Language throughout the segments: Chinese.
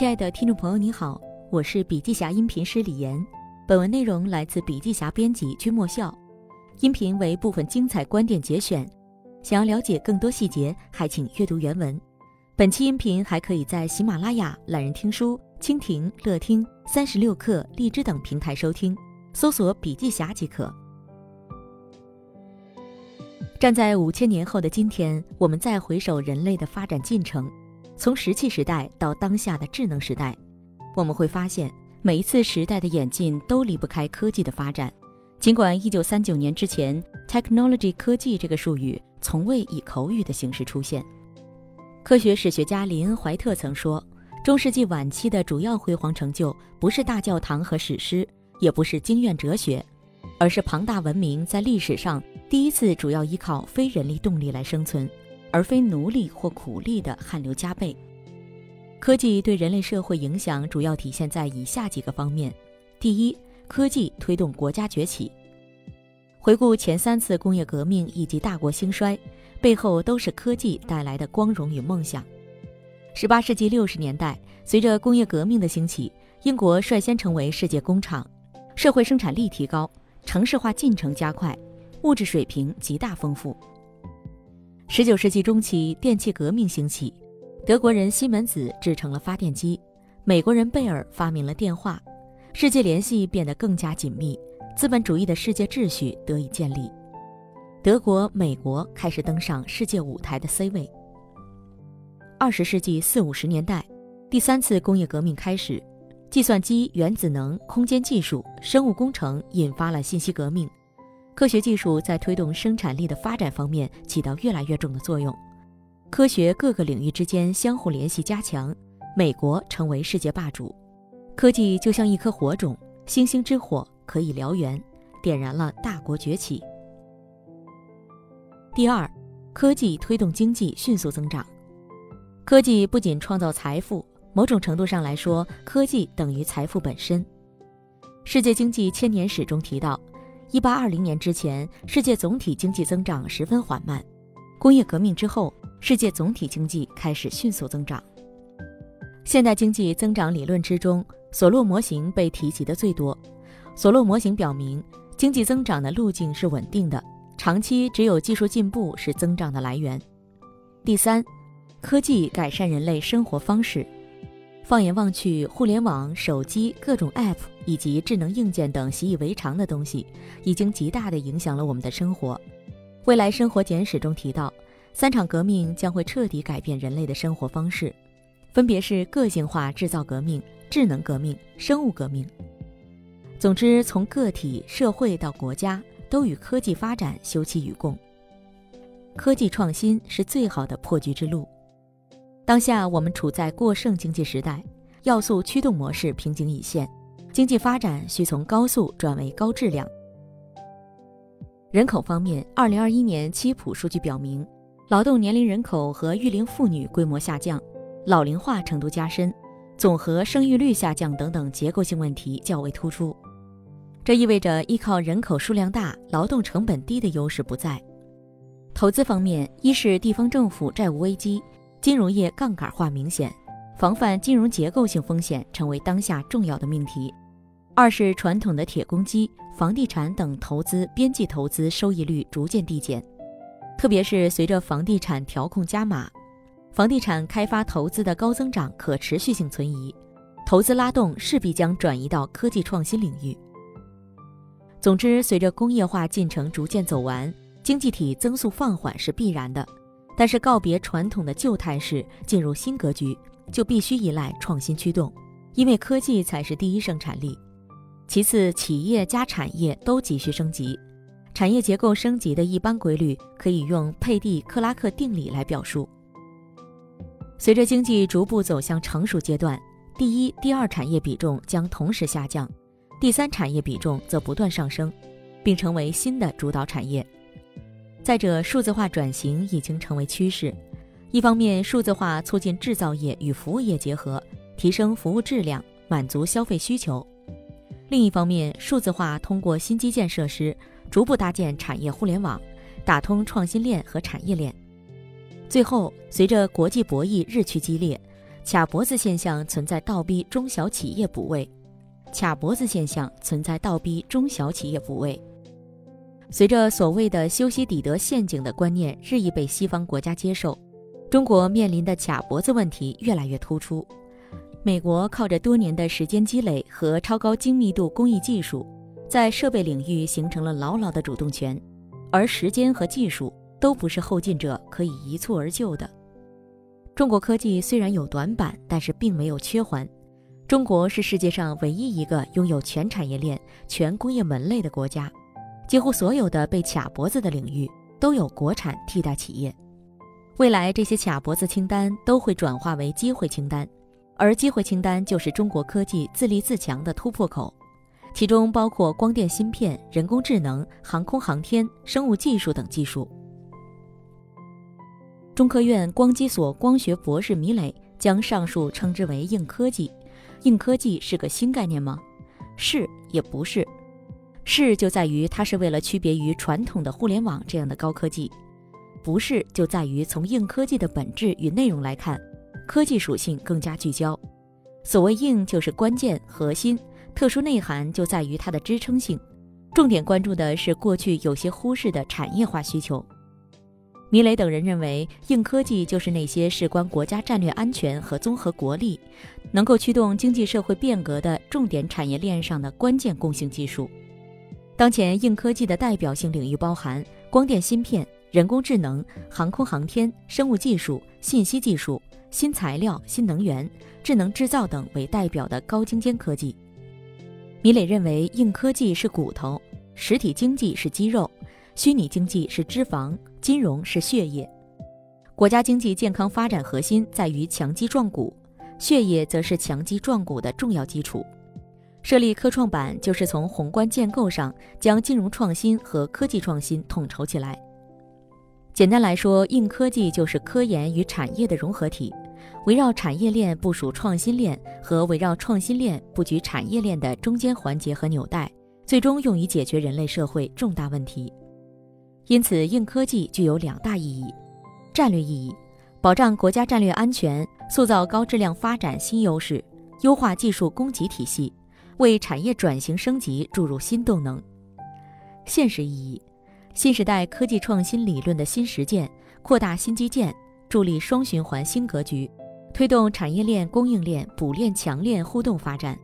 亲爱的听众朋友，你好，我是笔记侠音频师李岩。本文内容来自笔记侠编辑君莫笑，音频为部分精彩观点节选。想要了解更多细节，还请阅读原文。本期音频还可以在喜马拉雅、懒人听书、蜻蜓、乐听、三十六课、荔枝等平台收听，搜索“笔记侠”即可。站在五千年后的今天，我们再回首人类的发展进程，从石器时代到当下的智能时代，我们会发现，每一次时代的演进都离不开科技的发展。尽管一九三九年之前，technology 科技这个术语从未以口语的形式出现。科学史学家林恩·怀特曾说：“中世纪晚期的主要辉煌成就，不是大教堂和史诗，也不是经验哲学，而是庞大文明在历史上第一次主要依靠非人力动力来生存，而非奴隶或苦力的汗流浃背。”科技对人类社会影响主要体现在以下几个方面：第一，科技推动国家崛起。回顾前三次工业革命以及大国兴衰，背后都是科技带来的光荣与梦想。十八世纪六十年代，随着工业革命的兴起，英国率先成为世界工厂，社会生产力提高，城市化进程加快，物质水平极大丰富。十九世纪中期，电气革命兴起，德国人西门子制成了发电机，美国人贝尔发明了电话。世界联系变得更加紧密，资本主义的世界秩序得以建立，德国、美国开始登上世界舞台的 C 位。二十世纪四五十年代，第三次工业革命开始，计算机、原子能、空间技术、生物工程引发了信息革命，科学技术在推动生产力的发展方面起到越来越重的作用，科学各个领域之间相互联系加强，美国成为世界霸主。科技就像一颗火种，星星之火可以燎原，点燃了大国崛起。第二，科技推动经济迅速增长。科技不仅创造财富，某种程度上来说，科技等于财富本身。世界经济千年史中提到，一八二零年之前，世界总体经济增长十分缓慢。工业革命之后，世界总体经济开始迅速增长。现代经济增长理论之中。索洛模型被提及的最多。索洛模型表明，经济增长的路径是稳定的，长期只有技术进步是增长的来源。第三，科技改善人类生活方式。放眼望去，互联网、手机、各种 App 以及智能硬件等习以为常的东西，已经极大地影响了我们的生活。未来生活简史中提到，三场革命将会彻底改变人类的生活方式，分别是个性化制造革命。智能革命、生物革命，总之，从个体、社会到国家，都与科技发展休戚与共。科技创新是最好的破局之路。当下我们处在过剩经济时代，要素驱动模式瓶颈已现，经济发展需从高速转为高质量。人口方面，二零二一年七普数据表明，劳动年龄人口和育龄妇女规模下降，老龄化程度加深。总和生育率下降等等结构性问题较为突出，这意味着依靠人口数量大、劳动成本低的优势不在。投资方面，一是地方政府债务危机，金融业杠杆化明显，防范金融结构性风险成为当下重要的命题；二是传统的铁公鸡、房地产等投资边际投资收益率逐渐递减，特别是随着房地产调控加码。房地产开发投资的高增长可持续性存疑，投资拉动势必将转移到科技创新领域。总之，随着工业化进程逐渐走完，经济体增速放缓是必然的。但是，告别传统的旧态势，进入新格局，就必须依赖创新驱动，因为科技才是第一生产力。其次，企业加产业都急需升级。产业结构升级的一般规律，可以用佩蒂克拉克定理来表述。随着经济逐步走向成熟阶段，第一、第二产业比重将同时下降，第三产业比重则不断上升，并成为新的主导产业。再者，数字化转型已经成为趋势。一方面，数字化促进制造业与服务业结合，提升服务质量，满足消费需求；另一方面，数字化通过新基建设施逐步搭建产业互联网，打通创新链和产业链。最后，随着国际博弈日趋激烈，卡脖子现象存在倒逼中小企业补位。卡脖子现象存在倒逼中小企业补位。随着所谓的修昔底德陷阱的观念日益被西方国家接受，中国面临的卡脖子问题越来越突出。美国靠着多年的时间积累和超高精密度工艺技术，在设备领域形成了牢牢的主动权，而时间和技术都不是后进者可以一蹴而就的。中国科技虽然有短板，但是并没有缺环。中国是世界上唯一一个拥有全产业链、全工业门类的国家，几乎所有的被卡脖子的领域都有国产替代企业。未来这些卡脖子清单都会转化为机会清单，而机会清单就是中国科技自立自强的突破口，其中包括光电芯片、人工智能、航空航天、生物技术等技术。中科院光机所光学博士米磊将上述称之为硬科技。硬科技是个新概念吗？是也不是。是就在于它是为了区别于传统的互联网这样的高科技；不是就在于从硬科技的本质与内容来看，科技属性更加聚焦。所谓硬就是关键核心，特殊内涵就在于它的支撑性。重点关注的是过去有些忽视的产业化需求。米磊等人认为，硬科技就是那些事关国家战略安全和综合国力，能够驱动经济社会变革的重点产业链上的关键共性技术。当前硬科技的代表性领域包含光电芯片、人工智能、航空航天、生物技术、信息技术、新材料、新能源、智能制造等为代表的高精尖科技。米磊认为，硬科技是骨头，实体经济是肌肉。虚拟经济是脂肪，金融是血液。国家经济健康发展核心在于强基壮骨，血液则是强基壮骨的重要基础。设立科创板就是从宏观建构上将金融创新和科技创新统筹起来。简单来说，硬科技就是科研与产业的融合体，围绕产业链部署创新链和围绕创新链布局产业链的中间环节和纽带，最终用于解决人类社会重大问题。因此，硬科技具有两大意义：战略意义，保障国家战略安全，塑造高质量发展新优势，优化技术供给体系，为产业转型升级注入新动能；现实意义，新时代科技创新理论的新实践，扩大新基建，助力双循环新格局，推动产业链供应链补链强链互动发展，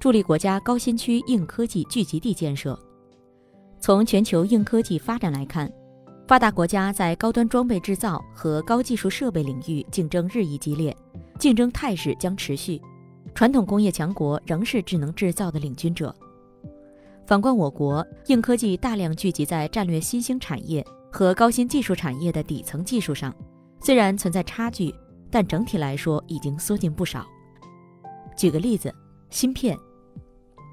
助力国家高新区硬科技聚集地建设。从全球硬科技发展来看，发达国家在高端装备制造和高技术设备领域竞争日益激烈，竞争态势将持续。传统工业强国仍是智能制造的领军者。反观我国，硬科技大量聚集在战略新兴产业和高新技术产业的底层技术上，虽然存在差距，但整体来说已经缩进不少。举个例子，芯片。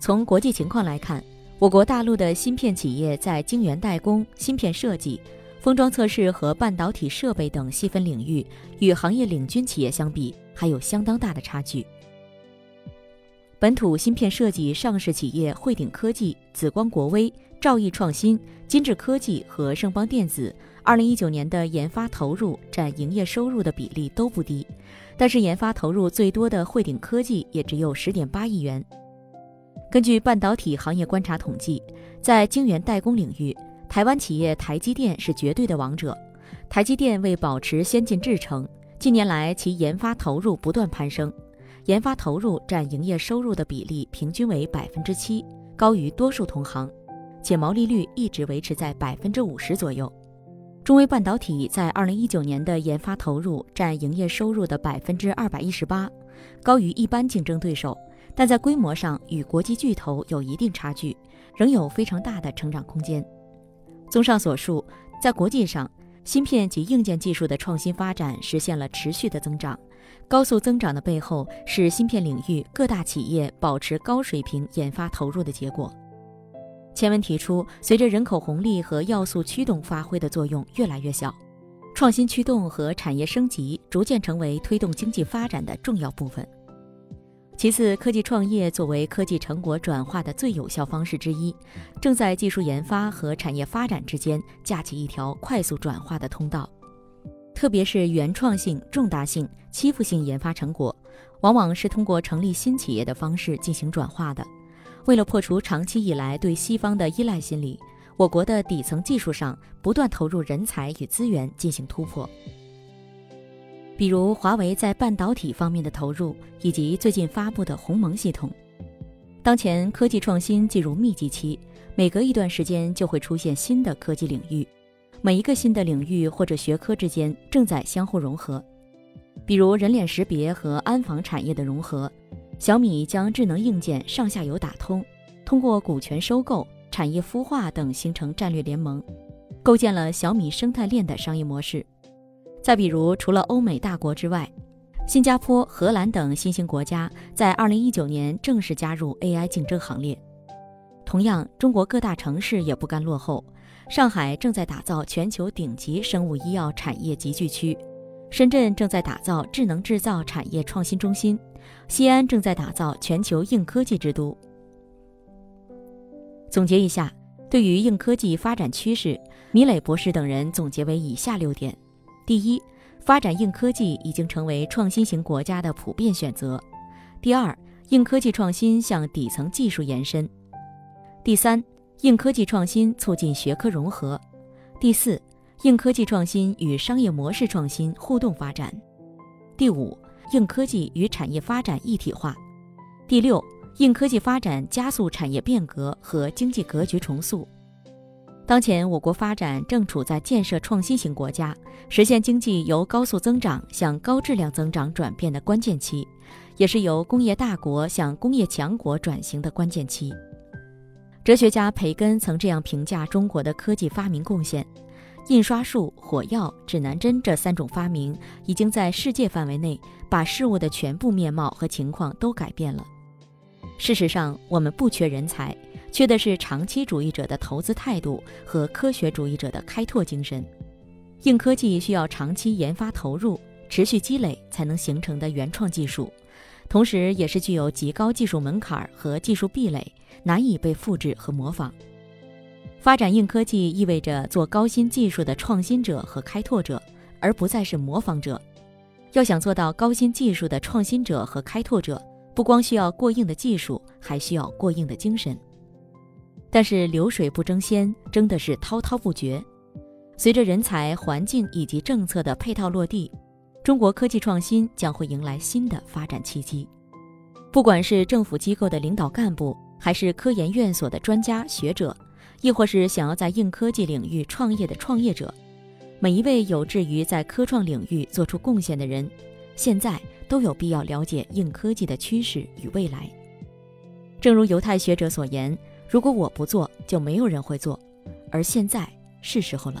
从国际情况来看。我国大陆的芯片企业在晶圆代工、芯片设计、封装测试和半导体设备等细分领域，与行业领军企业相比，还有相当大的差距。本土芯片设计上市企业汇顶科技、紫光国微、兆易创新、金智科技和盛邦电子，二零一九年的研发投入占营业收入的比例都不低，但是研发投入最多的汇顶科技也只有十点八亿元。根据半导体行业观察统计，在晶圆代工领域，台湾企业台积电是绝对的王者。台积电为保持先进制程，近年来其研发投入不断攀升，研发投入占营业收入的比例平均为百分之七，高于多数同行，且毛利率一直维持在百分之五十左右。中微半导体在二零一九年的研发投入占营业收入的百分之二百一十八，高于一般竞争对手。但在规模上与国际巨头有一定差距，仍有非常大的成长空间。综上所述，在国际上，芯片及硬件技术的创新发展实现了持续的增长。高速增长的背后是芯片领域各大企业保持高水平研发投入的结果。前文提出，随着人口红利和要素驱动发挥的作用越来越小，创新驱动和产业升级逐渐成为推动经济发展的重要部分。其次，科技创业作为科技成果转化的最有效方式之一，正在技术研发和产业发展之间架起一条快速转化的通道。特别是原创性、重大性、欺负性研发成果，往往是通过成立新企业的方式进行转化的。为了破除长期以来对西方的依赖心理，我国的底层技术上不断投入人才与资源进行突破。比如华为在半导体方面的投入，以及最近发布的鸿蒙系统。当前科技创新进入密集期，每隔一段时间就会出现新的科技领域，每一个新的领域或者学科之间正在相互融合。比如人脸识别和安防产业的融合，小米将智能硬件上下游打通，通过股权收购、产业孵化等形成战略联盟，构建了小米生态链的商业模式。再比如，除了欧美大国之外，新加坡、荷兰等新兴国家在2019年正式加入 AI 竞争行列。同样，中国各大城市也不甘落后，上海正在打造全球顶级生物医药产业集聚区。深圳正在打造智能制造产业创新中心，西安正在打造全球硬科技之都。总结一下，对于硬科技发展趋势，米磊博士等人总结为以下六点：第一，发展硬科技已经成为创新型国家的普遍选择；第二，硬科技创新向底层技术延伸；第三，硬科技创新促进学科融合；第四。硬科技创新与商业模式创新互动发展。第五，硬科技与产业发展一体化。第六，硬科技发展加速产业变革和经济格局重塑。当前我国发展正处在建设创新型国家、实现经济由高速增长向高质量增长转变的关键期，也是由工业大国向工业强国转型的关键期。哲学家培根曾这样评价中国的科技发明贡献。印刷术、火药、指南针这三种发明，已经在世界范围内把事物的全部面貌和情况都改变了。事实上，我们不缺人才，缺的是长期主义者的投资态度和科学主义者的开拓精神。硬科技需要长期研发投入、持续积累才能形成的原创技术，同时也是具有极高技术门槛和技术壁垒，难以被复制和模仿。发展硬科技意味着做高新技术的创新者和开拓者，而不再是模仿者。要想做到高新技术的创新者和开拓者，不光需要过硬的技术，还需要过硬的精神。但是流水不争先，争的是滔滔不绝。随着人才、环境以及政策的配套落地，中国科技创新将会迎来新的发展契机。不管是政府机构的领导干部，还是科研院所的专家学者。亦或是想要在硬科技领域创业的创业者，每一位有志于在科创领域做出贡献的人，现在都有必要了解硬科技的趋势与未来。正如犹太学者所言：“如果我不做，就没有人会做。”而现在是时候了。